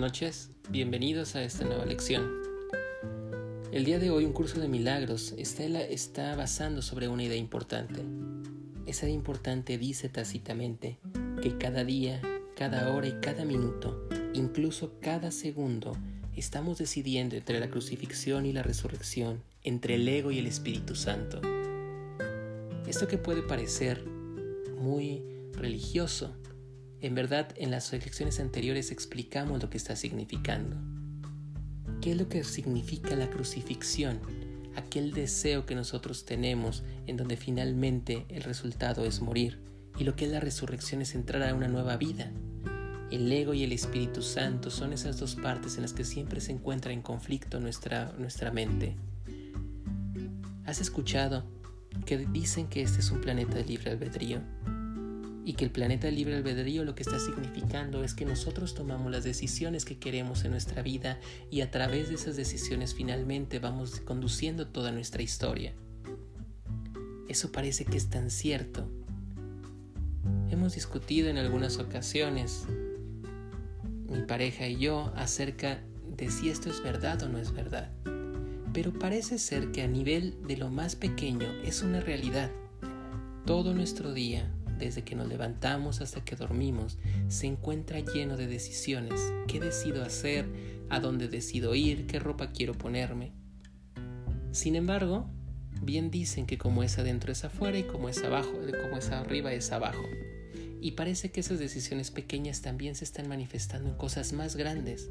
noches, bienvenidos a esta nueva lección. El día de hoy un curso de milagros está, está basando sobre una idea importante. Esa idea importante dice tácitamente que cada día, cada hora y cada minuto, incluso cada segundo, estamos decidiendo entre la crucifixión y la resurrección, entre el ego y el Espíritu Santo. Esto que puede parecer muy religioso, en verdad, en las lecciones anteriores explicamos lo que está significando. ¿Qué es lo que significa la crucifixión? Aquel deseo que nosotros tenemos en donde finalmente el resultado es morir. Y lo que es la resurrección es entrar a una nueva vida. El ego y el Espíritu Santo son esas dos partes en las que siempre se encuentra en conflicto nuestra, nuestra mente. ¿Has escuchado que dicen que este es un planeta de libre albedrío? Y que el planeta libre albedrío lo que está significando es que nosotros tomamos las decisiones que queremos en nuestra vida y a través de esas decisiones finalmente vamos conduciendo toda nuestra historia. Eso parece que es tan cierto. Hemos discutido en algunas ocasiones, mi pareja y yo, acerca de si esto es verdad o no es verdad. Pero parece ser que a nivel de lo más pequeño es una realidad. Todo nuestro día, desde que nos levantamos hasta que dormimos, se encuentra lleno de decisiones. ¿Qué decido hacer? ¿A dónde decido ir? ¿Qué ropa quiero ponerme? Sin embargo, bien dicen que como es adentro es afuera y como es abajo, como es arriba es abajo. Y parece que esas decisiones pequeñas también se están manifestando en cosas más grandes.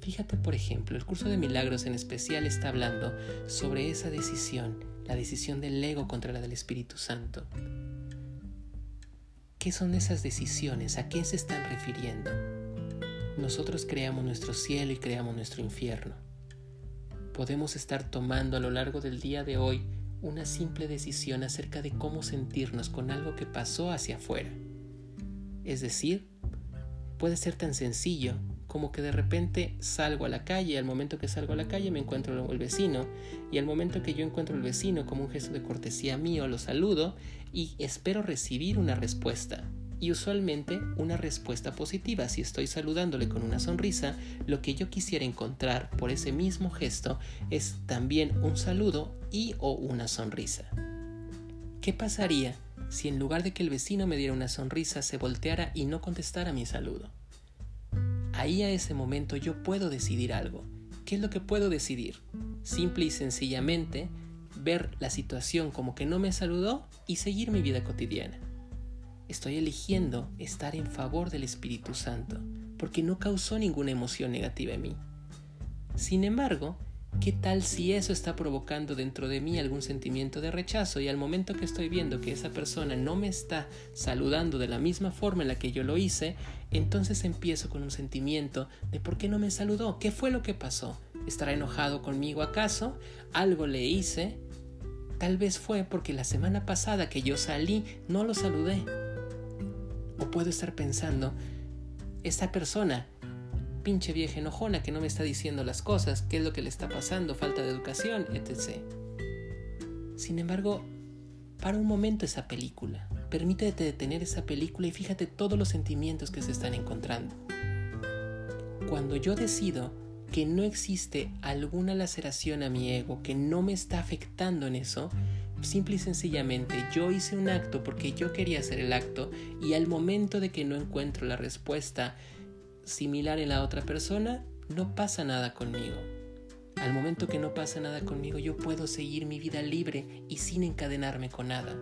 Fíjate, por ejemplo, el curso de milagros en especial está hablando sobre esa decisión, la decisión del ego contra la del Espíritu Santo. ¿Qué son esas decisiones? ¿A qué se están refiriendo? Nosotros creamos nuestro cielo y creamos nuestro infierno. Podemos estar tomando a lo largo del día de hoy una simple decisión acerca de cómo sentirnos con algo que pasó hacia afuera. Es decir, puede ser tan sencillo como que de repente salgo a la calle al momento que salgo a la calle me encuentro el vecino y al momento que yo encuentro el vecino como un gesto de cortesía mío lo saludo y espero recibir una respuesta. Y usualmente una respuesta positiva. Si estoy saludándole con una sonrisa, lo que yo quisiera encontrar por ese mismo gesto es también un saludo y o una sonrisa. ¿Qué pasaría si en lugar de que el vecino me diera una sonrisa se volteara y no contestara mi saludo? Ahí a ese momento yo puedo decidir algo. ¿Qué es lo que puedo decidir? Simple y sencillamente ver la situación como que no me saludó y seguir mi vida cotidiana. Estoy eligiendo estar en favor del Espíritu Santo porque no causó ninguna emoción negativa en mí. Sin embargo, ¿Qué tal si eso está provocando dentro de mí algún sentimiento de rechazo y al momento que estoy viendo que esa persona no me está saludando de la misma forma en la que yo lo hice, entonces empiezo con un sentimiento de por qué no me saludó? ¿Qué fue lo que pasó? ¿Estará enojado conmigo acaso? ¿Algo le hice? Tal vez fue porque la semana pasada que yo salí no lo saludé. O puedo estar pensando, esta persona pinche vieja enojona que no me está diciendo las cosas, qué es lo que le está pasando, falta de educación, etc. Sin embargo, para un momento esa película, permítete detener esa película y fíjate todos los sentimientos que se están encontrando. Cuando yo decido que no existe alguna laceración a mi ego, que no me está afectando en eso, simple y sencillamente yo hice un acto porque yo quería hacer el acto y al momento de que no encuentro la respuesta similar en la otra persona, no pasa nada conmigo. Al momento que no pasa nada conmigo, yo puedo seguir mi vida libre y sin encadenarme con nada.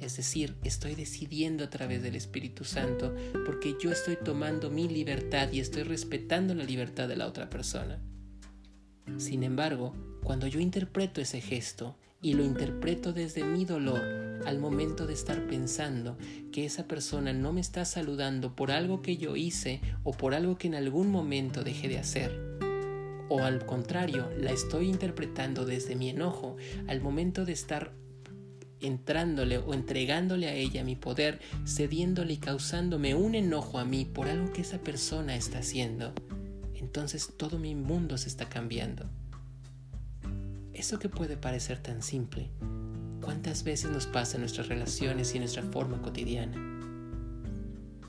Es decir, estoy decidiendo a través del Espíritu Santo porque yo estoy tomando mi libertad y estoy respetando la libertad de la otra persona. Sin embargo, cuando yo interpreto ese gesto y lo interpreto desde mi dolor al momento de estar pensando que esa persona no me está saludando por algo que yo hice o por algo que en algún momento dejé de hacer. O al contrario, la estoy interpretando desde mi enojo al momento de estar entrándole o entregándole a ella mi poder, cediéndole y causándome un enojo a mí por algo que esa persona está haciendo. Entonces todo mi mundo se está cambiando. Eso que puede parecer tan simple, ¿cuántas veces nos pasa en nuestras relaciones y en nuestra forma cotidiana?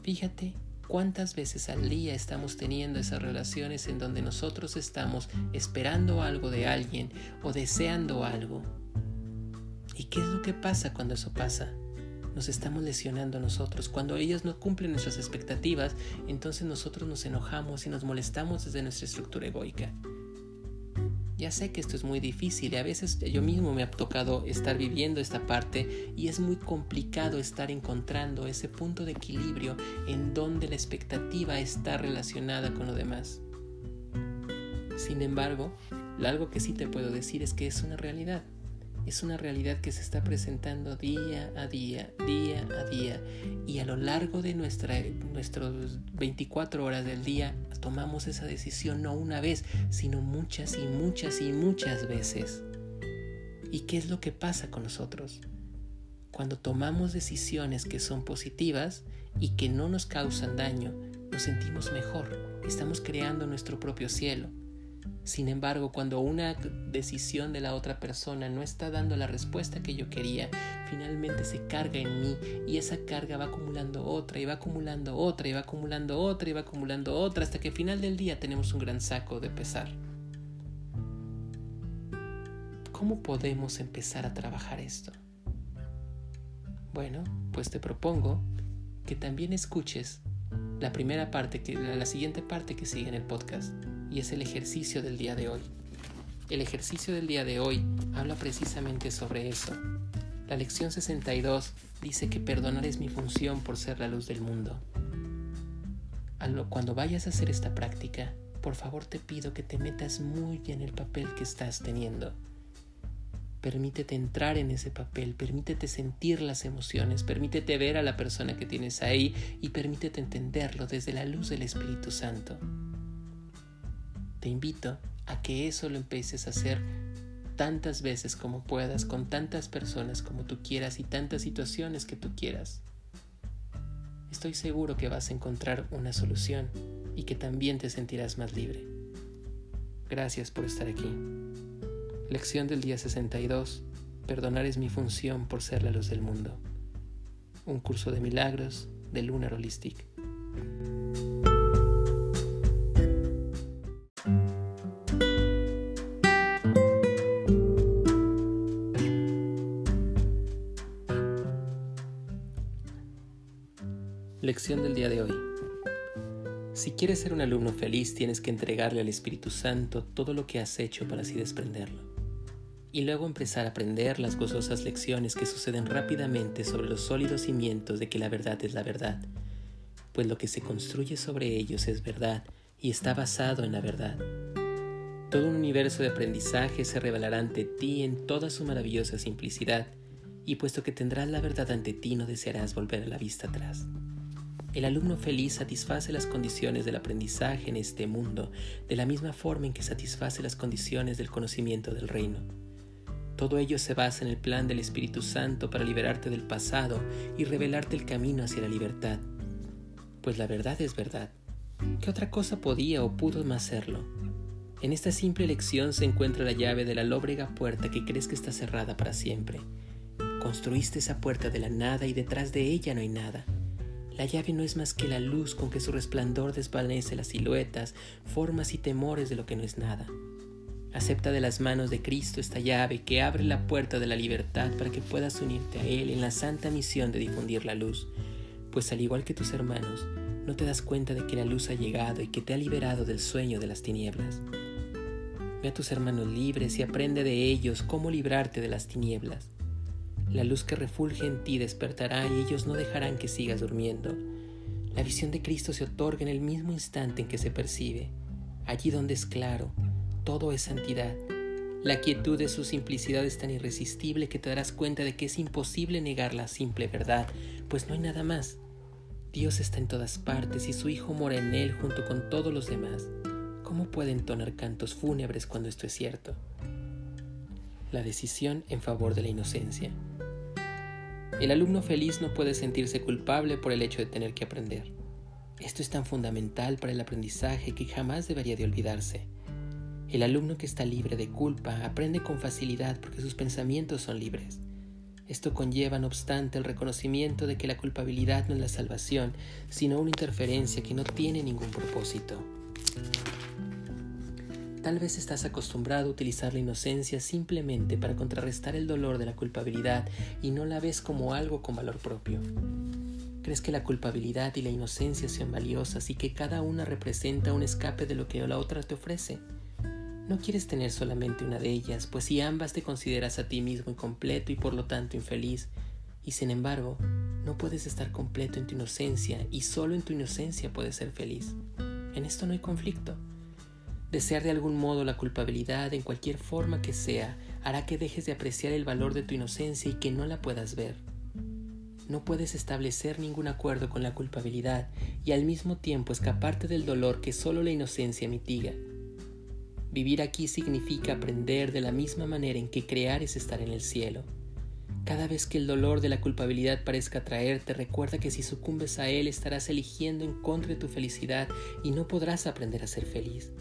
Fíjate ¿Cuántas veces al día estamos teniendo esas relaciones en donde nosotros estamos esperando algo de alguien o deseando algo? ¿Y qué es lo que pasa cuando eso pasa? Nos estamos lesionando a nosotros. Cuando ellos no cumplen nuestras expectativas, entonces nosotros nos enojamos y nos molestamos desde nuestra estructura egoica. Ya sé que esto es muy difícil y a veces yo mismo me ha tocado estar viviendo esta parte y es muy complicado estar encontrando ese punto de equilibrio en donde la expectativa está relacionada con lo demás. Sin embargo, algo que sí te puedo decir es que es una realidad es una realidad que se está presentando día a día, día a día. Y a lo largo de nuestra, nuestros 24 horas del día tomamos esa decisión no una vez, sino muchas y muchas y muchas veces. ¿Y qué es lo que pasa con nosotros? Cuando tomamos decisiones que son positivas y que no nos causan daño, nos sentimos mejor, estamos creando nuestro propio cielo. Sin embargo, cuando una decisión de la otra persona no está dando la respuesta que yo quería, finalmente se carga en mí y esa carga va acumulando otra y va acumulando otra y va acumulando otra y va acumulando otra hasta que al final del día tenemos un gran saco de pesar. ¿Cómo podemos empezar a trabajar esto? Bueno, pues te propongo que también escuches la primera parte, la siguiente parte que sigue en el podcast y es el ejercicio del día de hoy. El ejercicio del día de hoy habla precisamente sobre eso. La lección 62 dice que perdonar es mi función por ser la luz del mundo. Cuando vayas a hacer esta práctica, por favor te pido que te metas muy bien el papel que estás teniendo. Permítete entrar en ese papel, permítete sentir las emociones, permítete ver a la persona que tienes ahí y permítete entenderlo desde la luz del Espíritu Santo. Te invito a que eso lo empieces a hacer tantas veces como puedas, con tantas personas como tú quieras y tantas situaciones que tú quieras. Estoy seguro que vas a encontrar una solución y que también te sentirás más libre. Gracias por estar aquí. Lección del día 62. Perdonar es mi función por ser la luz del mundo. Un curso de milagros de Lunar Holistic. Lección del día de hoy. Si quieres ser un alumno feliz, tienes que entregarle al Espíritu Santo todo lo que has hecho para así desprenderlo. Y luego empezar a aprender las gozosas lecciones que suceden rápidamente sobre los sólidos cimientos de que la verdad es la verdad, pues lo que se construye sobre ellos es verdad y está basado en la verdad. Todo un universo de aprendizaje se revelará ante ti en toda su maravillosa simplicidad, y puesto que tendrás la verdad ante ti no desearás volver a la vista atrás. El alumno feliz satisface las condiciones del aprendizaje en este mundo de la misma forma en que satisface las condiciones del conocimiento del reino. Todo ello se basa en el plan del Espíritu Santo para liberarte del pasado y revelarte el camino hacia la libertad. Pues la verdad es verdad. ¿Qué otra cosa podía o pudo más serlo? En esta simple lección se encuentra la llave de la lóbrega puerta que crees que está cerrada para siempre. Construiste esa puerta de la nada y detrás de ella no hay nada. La llave no es más que la luz con que su resplandor desvanece las siluetas, formas y temores de lo que no es nada. Acepta de las manos de Cristo esta llave que abre la puerta de la libertad para que puedas unirte a Él en la santa misión de difundir la luz, pues al igual que tus hermanos, no te das cuenta de que la luz ha llegado y que te ha liberado del sueño de las tinieblas. Ve a tus hermanos libres y aprende de ellos cómo librarte de las tinieblas. La luz que refulge en ti despertará y ellos no dejarán que sigas durmiendo. La visión de Cristo se otorga en el mismo instante en que se percibe. Allí donde es claro, todo es santidad. La quietud de su simplicidad es tan irresistible que te darás cuenta de que es imposible negar la simple verdad, pues no hay nada más. Dios está en todas partes y su Hijo mora en él junto con todos los demás. ¿Cómo puede entonar cantos fúnebres cuando esto es cierto? La decisión en favor de la inocencia. El alumno feliz no puede sentirse culpable por el hecho de tener que aprender. Esto es tan fundamental para el aprendizaje que jamás debería de olvidarse. El alumno que está libre de culpa aprende con facilidad porque sus pensamientos son libres. Esto conlleva, no obstante, el reconocimiento de que la culpabilidad no es la salvación, sino una interferencia que no tiene ningún propósito. Tal vez estás acostumbrado a utilizar la inocencia simplemente para contrarrestar el dolor de la culpabilidad y no la ves como algo con valor propio. Crees que la culpabilidad y la inocencia sean valiosas y que cada una representa un escape de lo que la otra te ofrece. No quieres tener solamente una de ellas, pues si ambas te consideras a ti mismo incompleto y por lo tanto infeliz, y sin embargo, no puedes estar completo en tu inocencia y solo en tu inocencia puedes ser feliz. En esto no hay conflicto. Desear de algún modo la culpabilidad en cualquier forma que sea hará que dejes de apreciar el valor de tu inocencia y que no la puedas ver. No puedes establecer ningún acuerdo con la culpabilidad y al mismo tiempo escaparte del dolor que solo la inocencia mitiga. Vivir aquí significa aprender de la misma manera en que crear es estar en el cielo. Cada vez que el dolor de la culpabilidad parezca atraerte, recuerda que si sucumbes a él estarás eligiendo en contra de tu felicidad y no podrás aprender a ser feliz.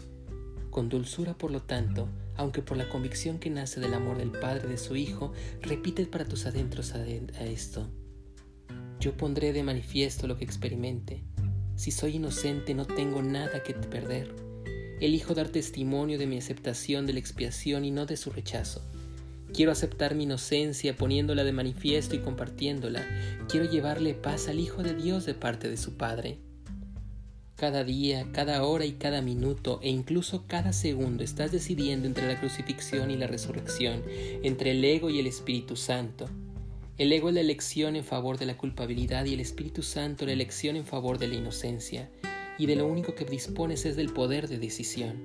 Con dulzura, por lo tanto, aunque por la convicción que nace del amor del Padre de su Hijo, repite para tus adentros a esto. Yo pondré de manifiesto lo que experimente. Si soy inocente no tengo nada que perder. Elijo dar testimonio de mi aceptación de la expiación y no de su rechazo. Quiero aceptar mi inocencia poniéndola de manifiesto y compartiéndola. Quiero llevarle paz al Hijo de Dios de parte de su Padre. Cada día, cada hora y cada minuto e incluso cada segundo estás decidiendo entre la crucifixión y la resurrección, entre el ego y el Espíritu Santo. El ego es la elección en favor de la culpabilidad y el Espíritu Santo la elección en favor de la inocencia, y de lo único que dispones es del poder de decisión.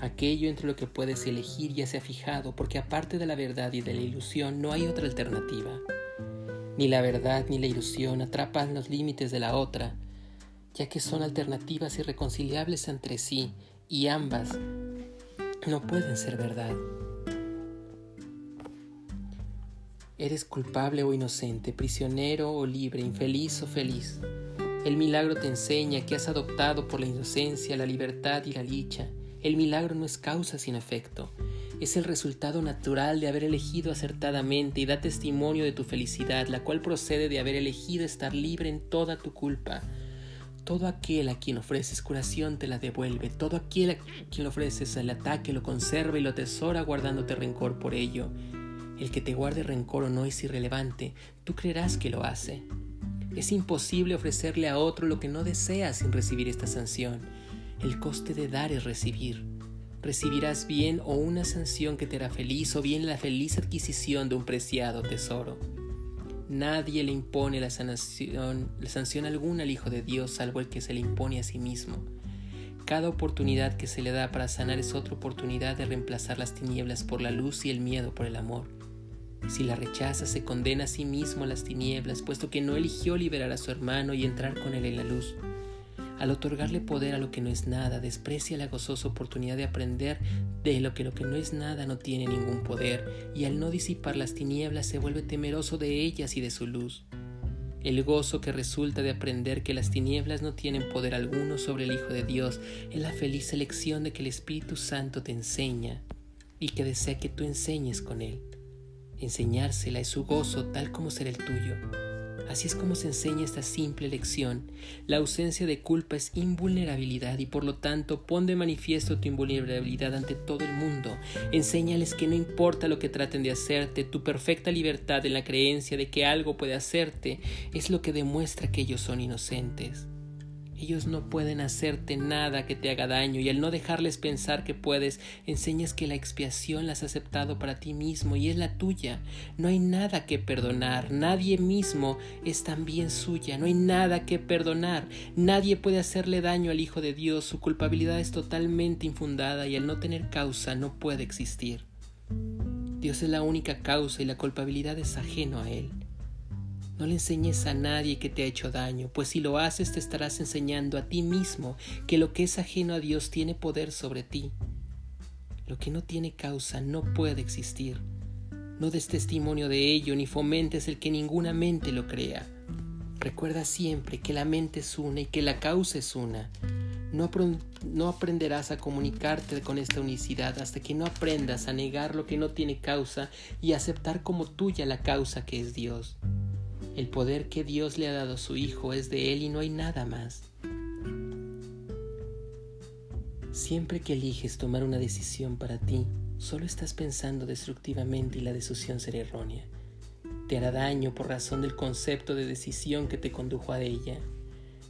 Aquello entre lo que puedes elegir ya se ha fijado, porque aparte de la verdad y de la ilusión no hay otra alternativa. Ni la verdad ni la ilusión atrapan los límites de la otra, ya que son alternativas irreconciliables entre sí y ambas no pueden ser verdad. Eres culpable o inocente, prisionero o libre, infeliz o feliz. El milagro te enseña que has adoptado por la inocencia la libertad y la dicha. El milagro no es causa sin efecto, es el resultado natural de haber elegido acertadamente y da testimonio de tu felicidad, la cual procede de haber elegido estar libre en toda tu culpa, todo aquel a quien ofreces curación te la devuelve, todo aquel a quien ofreces el ataque lo conserva y lo atesora guardándote rencor por ello. El que te guarde rencor o no es irrelevante, tú creerás que lo hace. Es imposible ofrecerle a otro lo que no desea sin recibir esta sanción. El coste de dar es recibir. Recibirás bien o una sanción que te hará feliz o bien la feliz adquisición de un preciado tesoro. Nadie le impone la sanción, la sanción alguna al Hijo de Dios salvo el que se le impone a sí mismo. Cada oportunidad que se le da para sanar es otra oportunidad de reemplazar las tinieblas por la luz y el miedo por el amor. Si la rechaza, se condena a sí mismo a las tinieblas, puesto que no eligió liberar a su hermano y entrar con él en la luz. Al otorgarle poder a lo que no es nada, desprecia la gozosa oportunidad de aprender de lo que lo que no es nada no tiene ningún poder, y al no disipar las tinieblas se vuelve temeroso de ellas y de su luz. El gozo que resulta de aprender que las tinieblas no tienen poder alguno sobre el Hijo de Dios es la feliz elección de que el Espíritu Santo te enseña y que desea que tú enseñes con Él. Enseñársela es su gozo tal como será el tuyo. Así es como se enseña esta simple lección. La ausencia de culpa es invulnerabilidad y por lo tanto pon de manifiesto tu invulnerabilidad ante todo el mundo. Enséñales que no importa lo que traten de hacerte, tu perfecta libertad en la creencia de que algo puede hacerte es lo que demuestra que ellos son inocentes. Ellos no pueden hacerte nada que te haga daño y al no dejarles pensar que puedes, enseñas que la expiación la has aceptado para ti mismo y es la tuya. No hay nada que perdonar, nadie mismo es también suya, no hay nada que perdonar, nadie puede hacerle daño al Hijo de Dios, su culpabilidad es totalmente infundada y al no tener causa no puede existir. Dios es la única causa y la culpabilidad es ajeno a Él. No le enseñes a nadie que te ha hecho daño, pues si lo haces te estarás enseñando a ti mismo que lo que es ajeno a Dios tiene poder sobre ti. Lo que no tiene causa no puede existir. No des testimonio de ello ni fomentes el que ninguna mente lo crea. Recuerda siempre que la mente es una y que la causa es una. No, aprenderás a comunicarte con esta unicidad hasta que no aprendas a negar lo que no tiene causa y aceptar como tuya la causa que es Dios. El poder que Dios le ha dado a su Hijo es de Él y no hay nada más. Siempre que eliges tomar una decisión para ti, solo estás pensando destructivamente y la decisión será errónea. Te hará daño por razón del concepto de decisión que te condujo a ella.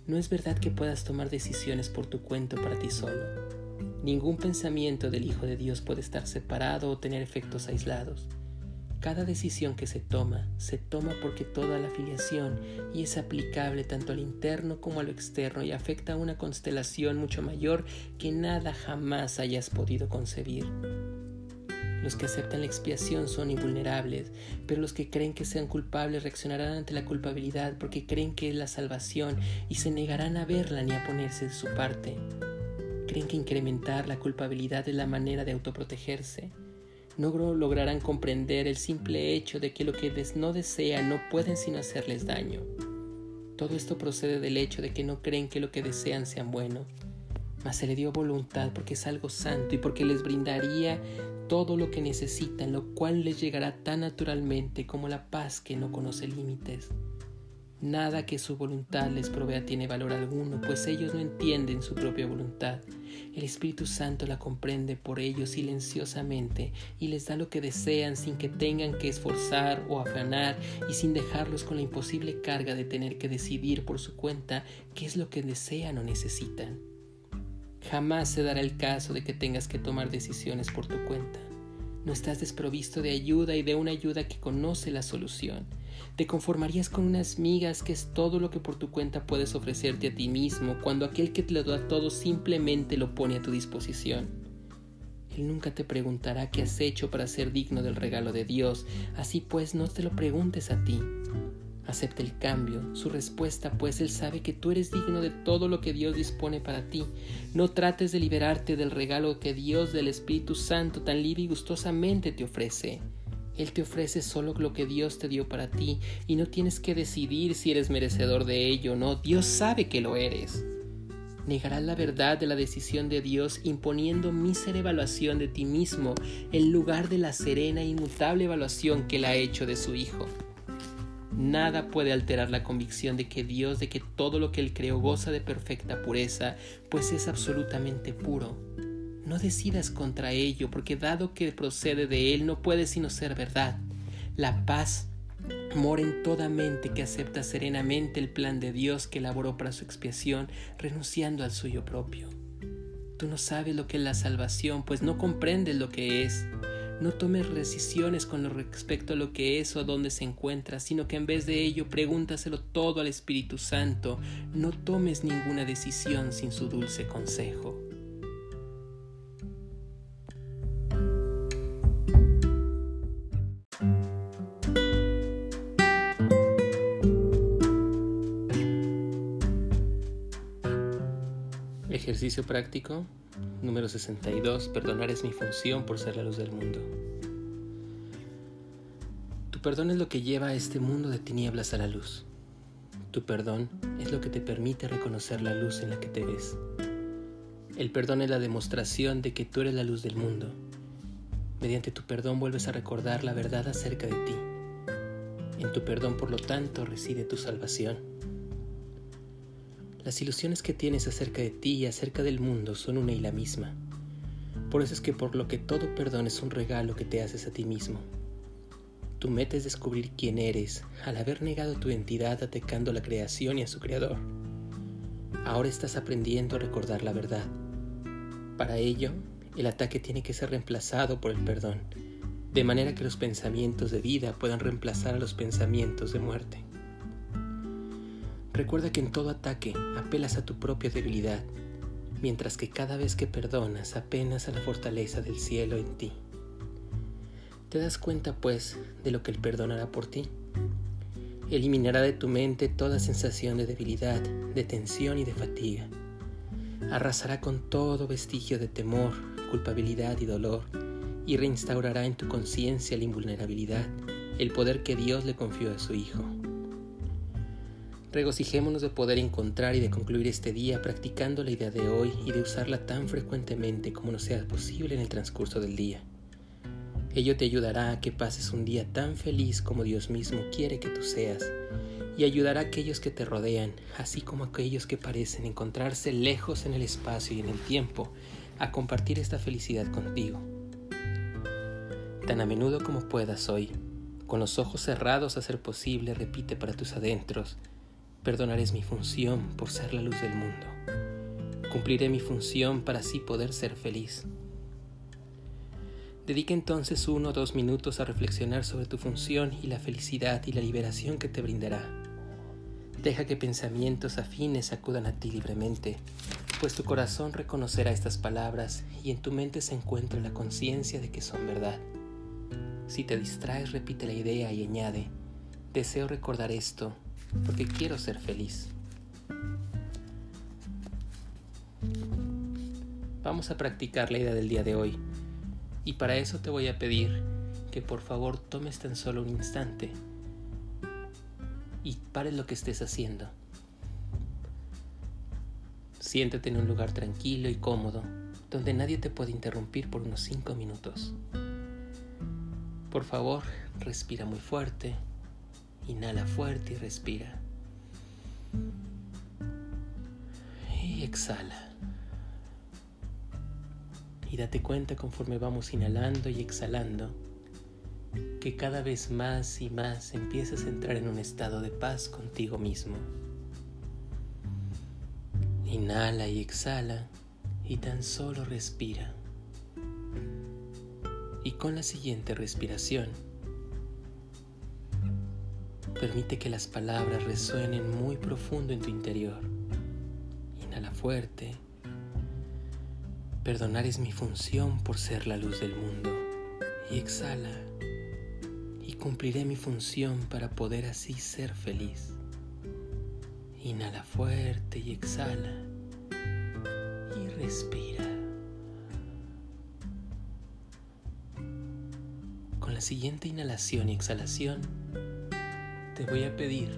No es verdad que puedas tomar decisiones por tu cuenta para ti solo. Ningún pensamiento del Hijo de Dios puede estar separado o tener efectos aislados. Cada decisión que se toma, se toma porque toda la filiación y es aplicable tanto al interno como a lo externo y afecta a una constelación mucho mayor que nada jamás hayas podido concebir. Los que aceptan la expiación son invulnerables, pero los que creen que sean culpables reaccionarán ante la culpabilidad porque creen que es la salvación y se negarán a verla ni a ponerse de su parte. Creen que incrementar la culpabilidad es la manera de autoprotegerse no lograrán comprender el simple hecho de que lo que no desean no pueden sino hacerles daño. Todo esto procede del hecho de que no creen que lo que desean sea bueno, mas se le dio voluntad porque es algo santo y porque les brindaría todo lo que necesitan, lo cual les llegará tan naturalmente como la paz que no conoce límites. Nada que su voluntad les provea tiene valor alguno, pues ellos no entienden su propia voluntad. El Espíritu Santo la comprende por ellos silenciosamente y les da lo que desean sin que tengan que esforzar o afanar y sin dejarlos con la imposible carga de tener que decidir por su cuenta qué es lo que desean o necesitan. Jamás se dará el caso de que tengas que tomar decisiones por tu cuenta. No estás desprovisto de ayuda y de una ayuda que conoce la solución te conformarías con unas migas que es todo lo que por tu cuenta puedes ofrecerte a ti mismo cuando aquel que te lo da todo simplemente lo pone a tu disposición. Él nunca te preguntará qué has hecho para ser digno del regalo de Dios, así pues no te lo preguntes a ti. Acepta el cambio, su respuesta, pues Él sabe que tú eres digno de todo lo que Dios dispone para ti. No trates de liberarte del regalo que Dios del Espíritu Santo tan libre y gustosamente te ofrece. Él te ofrece solo lo que Dios te dio para ti y no tienes que decidir si eres merecedor de ello o no. Dios sabe que lo eres. Negarás la verdad de la decisión de Dios imponiendo mísera evaluación de ti mismo en lugar de la serena e inmutable evaluación que Él ha hecho de su Hijo. Nada puede alterar la convicción de que Dios, de que todo lo que Él creó goza de perfecta pureza, pues es absolutamente puro. No decidas contra ello, porque dado que procede de él no puede sino ser verdad. La paz mora en toda mente que acepta serenamente el plan de Dios que elaboró para su expiación, renunciando al suyo propio. Tú no sabes lo que es la salvación, pues no comprendes lo que es. No tomes decisiones con respecto a lo que es o a dónde se encuentra, sino que en vez de ello pregúntaselo todo al Espíritu Santo. No tomes ninguna decisión sin su dulce consejo. Práctico número 62. Perdonar es mi función por ser la luz del mundo. Tu perdón es lo que lleva a este mundo de tinieblas a la luz. Tu perdón es lo que te permite reconocer la luz en la que te ves. El perdón es la demostración de que tú eres la luz del mundo. Mediante tu perdón vuelves a recordar la verdad acerca de ti. En tu perdón, por lo tanto, reside tu salvación. Las ilusiones que tienes acerca de ti y acerca del mundo son una y la misma. Por eso es que por lo que todo perdón es un regalo que te haces a ti mismo. Tu meta es descubrir quién eres al haber negado tu identidad atacando la creación y a su creador. Ahora estás aprendiendo a recordar la verdad. Para ello, el ataque tiene que ser reemplazado por el perdón, de manera que los pensamientos de vida puedan reemplazar a los pensamientos de muerte. Recuerda que en todo ataque apelas a tu propia debilidad, mientras que cada vez que perdonas apenas a la fortaleza del cielo en ti. ¿Te das cuenta, pues, de lo que Él perdonará por ti? Eliminará de tu mente toda sensación de debilidad, de tensión y de fatiga. Arrasará con todo vestigio de temor, culpabilidad y dolor, y reinstaurará en tu conciencia la invulnerabilidad, el poder que Dios le confió a su Hijo. Regocijémonos de poder encontrar y de concluir este día practicando la idea de hoy y de usarla tan frecuentemente como nos sea posible en el transcurso del día. Ello te ayudará a que pases un día tan feliz como Dios mismo quiere que tú seas y ayudará a aquellos que te rodean, así como a aquellos que parecen encontrarse lejos en el espacio y en el tiempo, a compartir esta felicidad contigo. Tan a menudo como puedas hoy, con los ojos cerrados a ser posible, repite para tus adentros, Perdonaré mi función por ser la luz del mundo. Cumpliré mi función para así poder ser feliz. Dedica entonces uno o dos minutos a reflexionar sobre tu función y la felicidad y la liberación que te brindará. Deja que pensamientos afines acudan a ti libremente, pues tu corazón reconocerá estas palabras y en tu mente se encuentra la conciencia de que son verdad. Si te distraes, repite la idea y añade, deseo recordar esto porque quiero ser feliz. Vamos a practicar la idea del día de hoy y para eso te voy a pedir que por favor tomes tan solo un instante y pares lo que estés haciendo. Siéntate en un lugar tranquilo y cómodo donde nadie te puede interrumpir por unos 5 minutos. Por favor, respira muy fuerte Inhala fuerte y respira. Y exhala. Y date cuenta conforme vamos inhalando y exhalando que cada vez más y más empiezas a entrar en un estado de paz contigo mismo. Inhala y exhala y tan solo respira. Y con la siguiente respiración, Permite que las palabras resuenen muy profundo en tu interior. Inhala fuerte. Perdonar es mi función por ser la luz del mundo. Y exhala. Y cumpliré mi función para poder así ser feliz. Inhala fuerte y exhala. Y respira. Con la siguiente inhalación y exhalación, te voy a pedir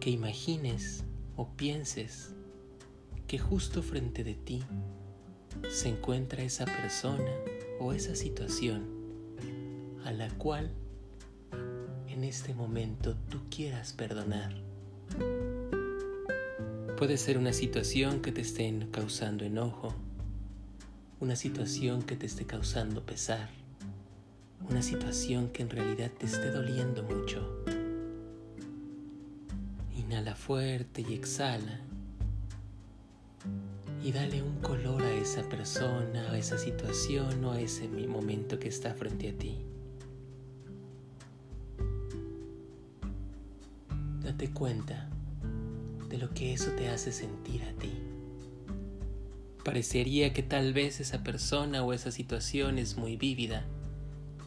que imagines o pienses que justo frente de ti se encuentra esa persona o esa situación a la cual en este momento tú quieras perdonar. Puede ser una situación que te esté causando enojo, una situación que te esté causando pesar, una situación que en realidad te esté doliendo mucho. Inhala fuerte y exhala. Y dale un color a esa persona, a esa situación o a ese momento que está frente a ti. Date cuenta de lo que eso te hace sentir a ti. Parecería que tal vez esa persona o esa situación es muy vívida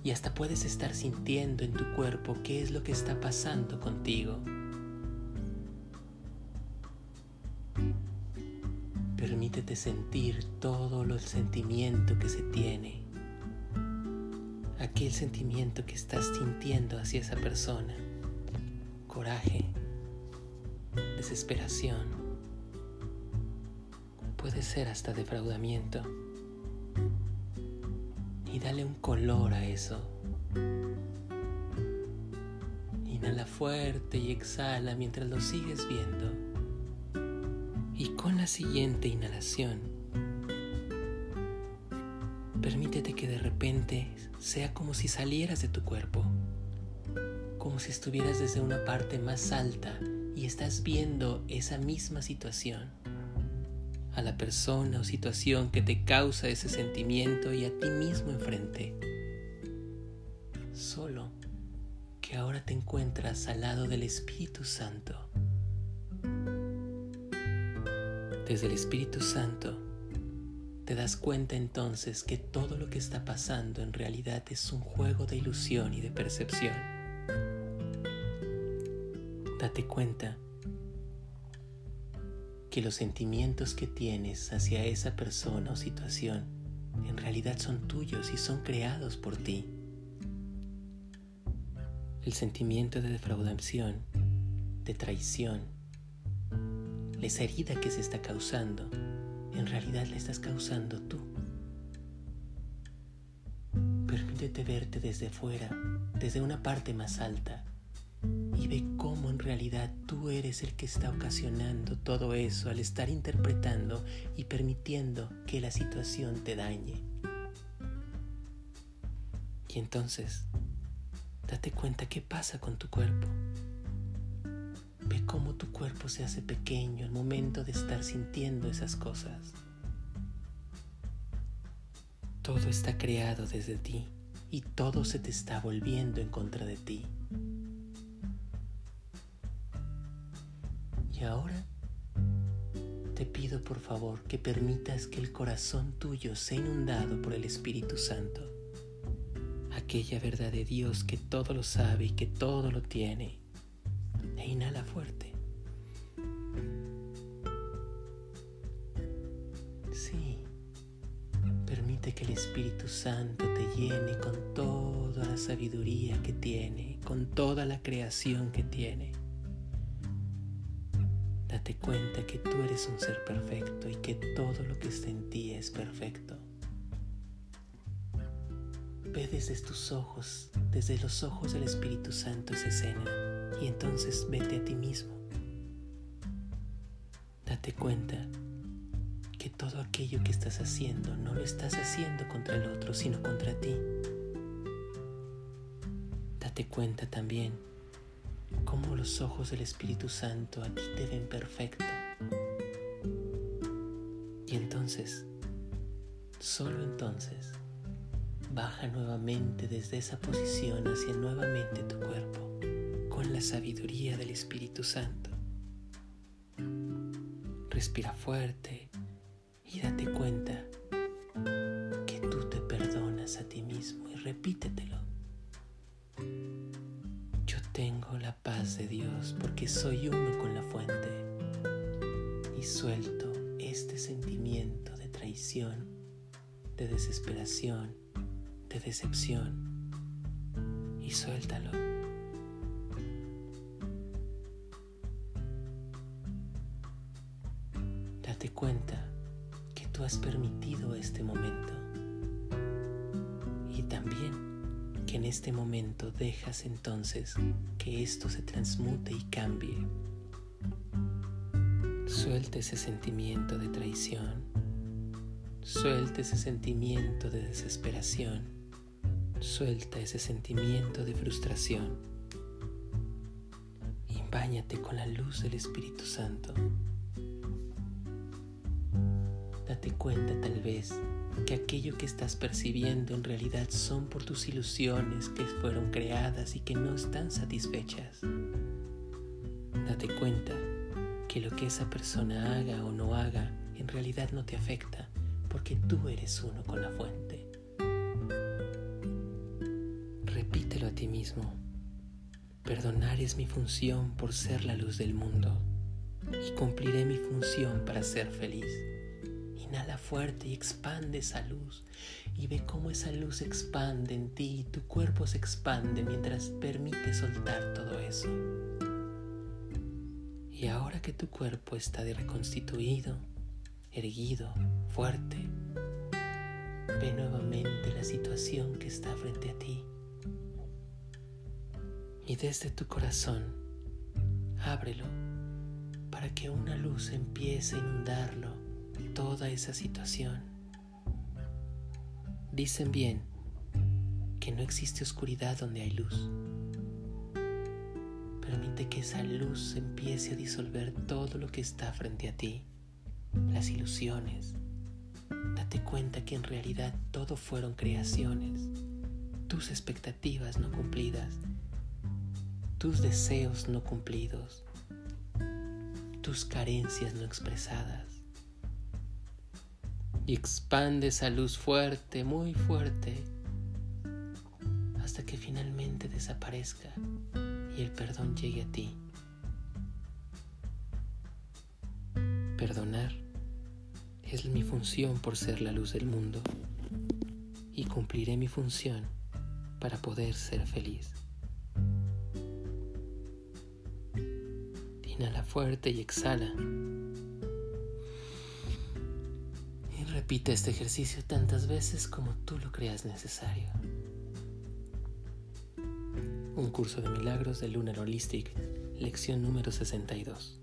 y hasta puedes estar sintiendo en tu cuerpo qué es lo que está pasando contigo. Permítete sentir todo el sentimiento que se tiene, aquel sentimiento que estás sintiendo hacia esa persona, coraje, desesperación, puede ser hasta defraudamiento dale un color a eso. Inhala fuerte y exhala mientras lo sigues viendo. Y con la siguiente inhalación, permítete que de repente sea como si salieras de tu cuerpo, como si estuvieras desde una parte más alta y estás viendo esa misma situación a la persona o situación que te causa ese sentimiento y a ti mismo enfrente. Solo que ahora te encuentras al lado del Espíritu Santo. Desde el Espíritu Santo te das cuenta entonces que todo lo que está pasando en realidad es un juego de ilusión y de percepción. Date cuenta que los sentimientos que tienes hacia esa persona o situación en realidad son tuyos y son creados por ti. El sentimiento de defraudación de traición. Esa herida que se está causando, en realidad la estás causando tú. Permítete verte desde fuera, desde una parte más alta, y ve cómo en realidad tú eres el que está ocasionando todo eso al estar interpretando y permitiendo que la situación te dañe. Y entonces, date cuenta qué pasa con tu cuerpo. Ve cómo tu cuerpo se hace pequeño al momento de estar sintiendo esas cosas. Todo está creado desde ti y todo se te está volviendo en contra de ti. Ahora te pido por favor que permitas que el corazón tuyo sea inundado por el Espíritu Santo, aquella verdad de Dios que todo lo sabe y que todo lo tiene. E inhala fuerte. Sí, permite que el Espíritu Santo te llene con toda la sabiduría que tiene, con toda la creación que tiene Date cuenta que tú eres un ser perfecto y que todo lo que está en ti es perfecto. Ve desde tus ojos, desde los ojos del Espíritu Santo esa escena y entonces vete a ti mismo. Date cuenta que todo aquello que estás haciendo no lo estás haciendo contra el otro, sino contra ti. Date cuenta también los ojos del Espíritu Santo a ti te ven perfecto. Y entonces, solo entonces, baja nuevamente desde esa posición hacia nuevamente tu cuerpo con la sabiduría del Espíritu Santo. Respira fuerte y date cuenta que tú te perdonas a ti mismo y repítetelo soy uno con la fuente y suelto este sentimiento de traición, de desesperación, de decepción y suéltalo. Date cuenta que tú has permitido este momento en este momento dejas entonces que esto se transmute y cambie. Suelta ese sentimiento de traición, suelta ese sentimiento de desesperación, suelta ese sentimiento de frustración y báñate con la luz del Espíritu Santo. Date cuenta tal vez que aquello que estás percibiendo en realidad son por tus ilusiones que fueron creadas y que no están satisfechas. Date cuenta que lo que esa persona haga o no haga en realidad no te afecta porque tú eres uno con la fuente. Repítelo a ti mismo. Perdonar es mi función por ser la luz del mundo y cumpliré mi función para ser feliz. Inhala fuerte y expande esa luz y ve cómo esa luz expande en ti y tu cuerpo se expande mientras permite soltar todo eso. Y ahora que tu cuerpo está reconstituido, erguido, fuerte, ve nuevamente la situación que está frente a ti. Y desde tu corazón, ábrelo para que una luz empiece a inundarlo toda esa situación. Dicen bien que no existe oscuridad donde hay luz. Permite que esa luz empiece a disolver todo lo que está frente a ti, las ilusiones. Date cuenta que en realidad todo fueron creaciones, tus expectativas no cumplidas, tus deseos no cumplidos, tus carencias no expresadas y expande esa luz fuerte, muy fuerte, hasta que finalmente desaparezca y el perdón llegue a ti. Perdonar es mi función por ser la luz del mundo y cumpliré mi función para poder ser feliz. Inhala fuerte y exhala. Repite este ejercicio tantas veces como tú lo creas necesario. Un curso de milagros de Lunar Holistic, lección número 62.